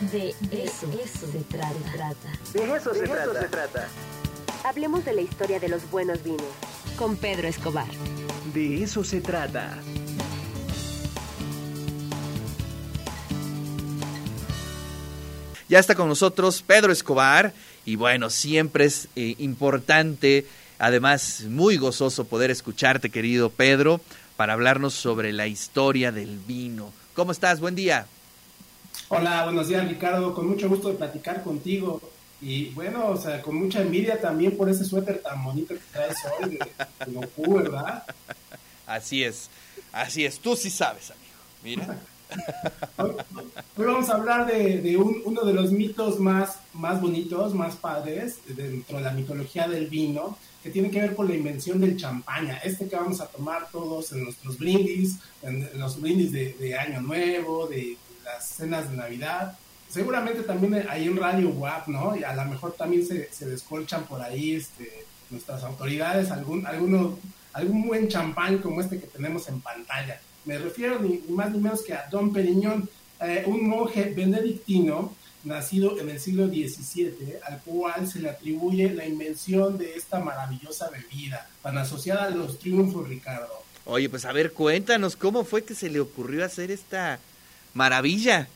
De eso, se, trata. De eso, se, trata. Hablemos de la historia de los buenos vinos. Con Pedro Escobar. De eso se trata. Ya está con nosotros Pedro Escobar y bueno, siempre es eh, importante, además muy gozoso poder escucharte, querido Pedro, para hablarnos sobre la historia del vino. ¿Cómo estás? Buen día. Hola, buenos días Ricardo, con mucho gusto de platicar contigo. Y bueno, o sea, con mucha envidia también por ese suéter tan bonito que traes hoy de, de ¿verdad? Así es, así es, tú sí sabes, amigo. Mira. Hoy, vamos a hablar de, uno de los mitos más, más bonitos, más padres dentro de la mitología del vino, que tiene que ver con la invención del champaña. Este que vamos a tomar todos en nuestros brindis, en, los brindis de Año Nuevo, de, las cenas de Navidad. Seguramente también hay un Radio WAP, ¿no? Y a lo mejor también se, se descolchan por ahí este, nuestras autoridades, algún, alguno, algún buen champán como este que tenemos en pantalla. Me refiero ni, más ni menos que a Don Periñón, eh, un monje benedictino nacido en el siglo XVII, al cual se le atribuye la invención de esta maravillosa bebida, tan asociada a los triunfos, Ricardo. Oye, pues a ver, cuéntanos, ¿cómo fue que se le ocurrió hacer esta maravilla.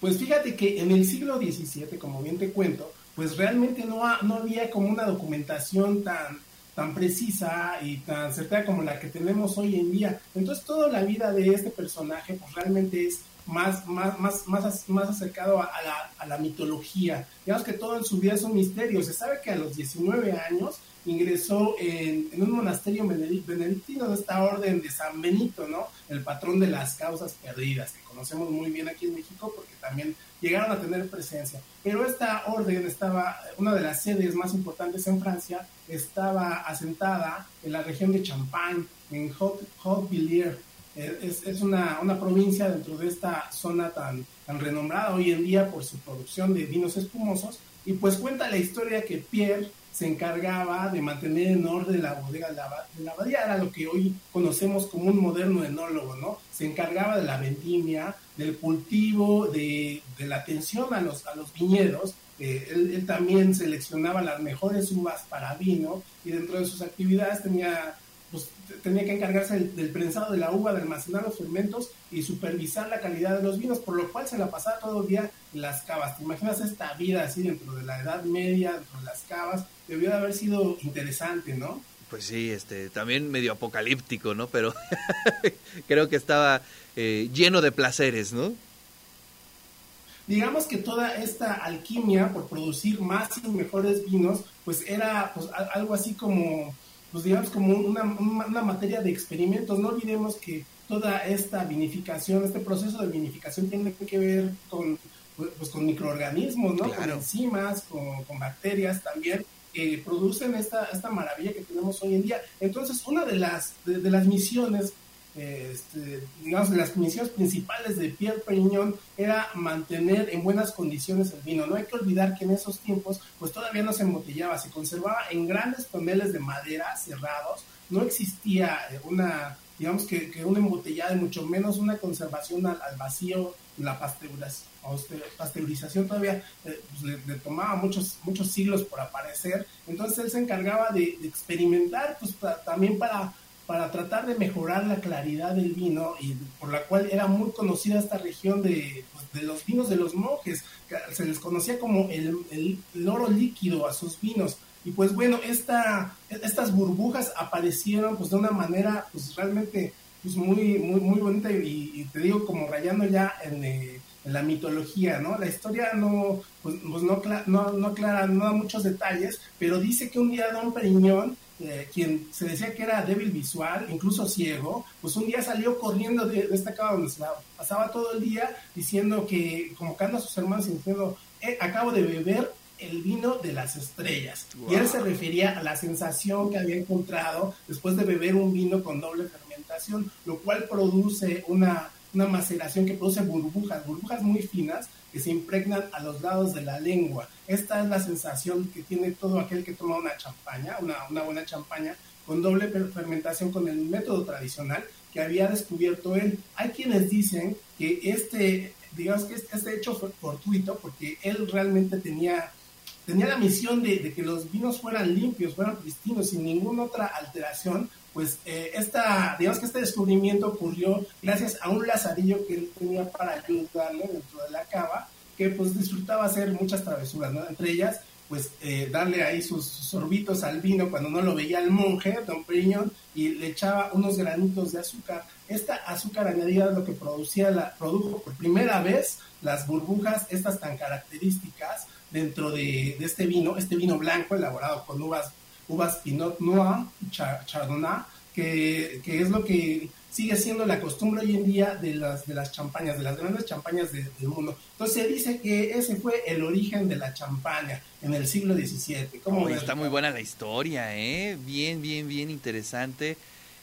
Pues fíjate que en el siglo XVII, como bien te cuento, pues realmente no, no había como una documentación tan, tan precisa y tan certera como la que tenemos hoy en día. Entonces toda la vida de este personaje pues realmente es más, más, más, más, más acercado a, la, a la mitología. Digamos que todo en su vida es un misterio. Se sabe que a los 19 años ingresó en, un monasterio benedictino de esta orden de San Benito, ¿no? El patrón de las causas perdidas, que conocemos muy bien aquí en México porque también llegaron a tener presencia. Pero esta orden estaba, una de las sedes más importantes en Francia, estaba asentada en la región de Champagne, en Haute-Villiers. Eh, es, una, una, provincia dentro de esta zona tan, tan renombrada hoy en día por su producción de vinos espumosos. Y pues cuenta la historia que Pierre se encargaba de mantener en orden la bodega de la, de la abadía, era lo que hoy conocemos como un moderno enólogo, ¿no? Se encargaba de la vendimia, del cultivo, de, de la atención a los, a los viñedos, eh, él, también seleccionaba las mejores uvas para vino y dentro de sus actividades tenía pues tenía que encargarse del, prensado de la uva, de almacenar los fermentos y supervisar la calidad de los vinos, por lo cual se la pasaba todo el día en las cavas. ¿Te imaginas esta vida así dentro de la Edad Media, dentro de las cavas? Debió de haber sido interesante, ¿no? Pues sí, este, también medio apocalíptico, ¿no? Pero creo que estaba eh, lleno de placeres, ¿no? digamos que toda esta alquimia por producir más y mejores vinos, pues era pues, algo así como pues digamos, como una, una, materia de experimentos. No olvidemos que toda esta vinificación, este proceso de vinificación tiene que ver con, pues, con microorganismos, ¿no? Con enzimas, con, con bacterias también, que producen esta, esta maravilla que tenemos hoy en día. Entonces, una de las, de las misiones este, digamos, las misiones principales de Pierre Perignon era mantener en buenas condiciones el vino. No hay que olvidar que en esos tiempos, pues todavía no se embotellaba, se conservaba en grandes toneles de madera cerrados, no existía eh, una, digamos que, que una embotellada y mucho menos una conservación al, vacío, la pasteurización todavía eh, pues, le, tomaba muchos, muchos siglos por aparecer, entonces él se encargaba de, experimentar, pues también para para tratar de mejorar la claridad del vino y por la cual era muy conocida esta región de, pues, de los vinos de los monjes, se les conocía como el, el, oro líquido a sus vinos. Y pues bueno, esta, estas burbujas aparecieron pues de una manera pues realmente pues muy, muy, muy bonita y, te digo como rayando ya en, eh, la mitología, ¿no? La historia no, pues, pues no, no, no aclara, no da muchos detalles, pero dice que un día Don Periñón eh, quien se decía que era débil visual, incluso ciego, pues un día salió corriendo de, esta cava donde se pasaba todo el día diciendo que, convocando a sus hermanos y diciendo, eh, acabo de beber el vino de las estrellas. Y él se refería a la sensación que había encontrado después de beber un vino con doble fermentación, lo cual produce una, una maceración que produce burbujas, burbujas muy finas, que se impregnan a los lados de la lengua. Esta es la sensación que tiene todo aquel que toma una champaña, una, buena champaña, con doble fermentación con el método tradicional que había descubierto él. Hay quienes dicen que este, digamos que este hecho fue fortuito porque él realmente tenía tenía la misión de, que los vinos fueran limpios, fueran pristinos, sin ninguna otra alteración, pues eh, esta, digamos que este descubrimiento ocurrió gracias a un lazarillo que él tenía para ayudarle dentro de la cava, que pues disfrutaba hacer muchas travesuras, ¿no? Entre ellas, pues eh, darle ahí sus, sorbitos al vino cuando no lo veía el monje, don Priñón, y le echaba unos granitos de azúcar. Esta azúcar añadida es lo que producía produjo por primera vez las burbujas, estas tan características dentro de, este vino, este vino blanco elaborado con uvas, uvas Pinot Noir, Chardonnay, que, es lo que sigue siendo la costumbre hoy en día de las, de las champañas, de las grandes champañas del mundo. Entonces se dice que ese fue el origen de la champaña en el siglo XVII. ¿Cómo está muy buena la historia, ¿eh? Bien, bien, bien interesante.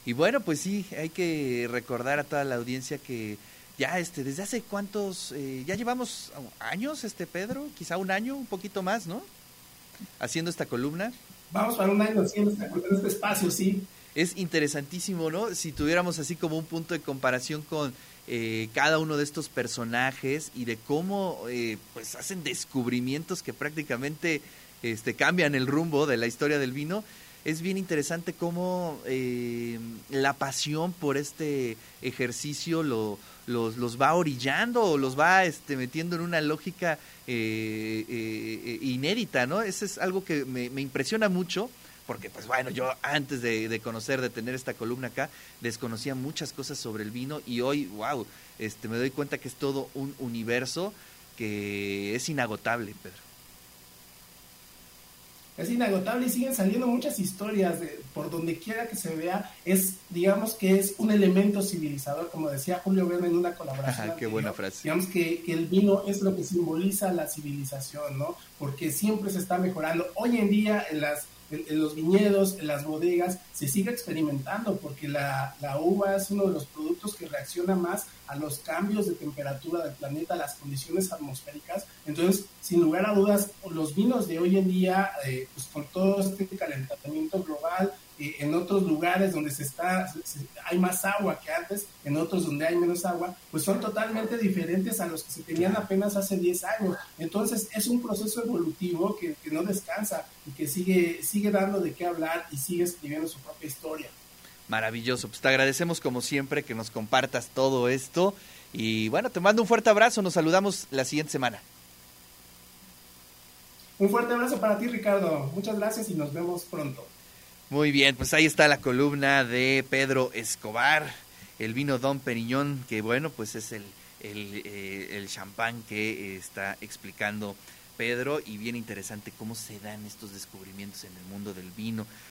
Y bueno, pues sí, hay que recordar a toda la audiencia que ya este desde hace cuántos eh, ya llevamos años este Pedro quizá un año un poquito más no haciendo esta columna vamos para un año haciendo este espacio sí es interesantísimo no si tuviéramos así como un punto de comparación con eh, cada uno de estos personajes y de cómo eh, pues hacen descubrimientos que prácticamente este cambian el rumbo de la historia del vino es bien interesante cómo la pasión por este ejercicio lo, los, los va orillando o los va este, metiendo en una lógica eh, eh, inédita, ¿no? Eso es algo que me, impresiona mucho porque pues bueno, yo antes de, conocer, de tener esta columna acá, desconocía muchas cosas sobre el vino y hoy, wow, este, me doy cuenta que es todo un universo que es inagotable, Pedro es inagotable y siguen saliendo muchas historias de, por donde quiera que se vea. Es, digamos que es un elemento civilizador, como decía Julio Verne en una colaboración. qué buena frase. Digamos que, que, el vino es lo que simboliza la civilización, ¿no? Porque siempre se está mejorando. Hoy en día en las en, los viñedos, en las bodegas, se sigue experimentando porque la, la, uva es uno de los productos que reacciona más a los cambios de temperatura del planeta, a las condiciones atmosféricas. Entonces, sin lugar a dudas, los vinos de hoy en día, eh, pues con todo este calentamiento global, en otros lugares donde se está, hay más agua que antes, en otros donde hay menos agua, pues son totalmente diferentes a los que se tenían apenas hace 10 años. Entonces es un proceso evolutivo que, que no descansa y que sigue, sigue dando de qué hablar y sigue escribiendo su propia historia. Maravilloso, pues te agradecemos como siempre que nos compartas todo esto y bueno, te mando un fuerte abrazo, nos saludamos la siguiente semana. Un fuerte abrazo para ti Ricardo, muchas gracias y nos vemos pronto. Muy bien, pues ahí está la columna de Pedro Escobar, el vino Don Periñón, que bueno, pues es el, el, eh, el champán que está explicando Pedro y bien interesante cómo se dan estos descubrimientos en el mundo del vino.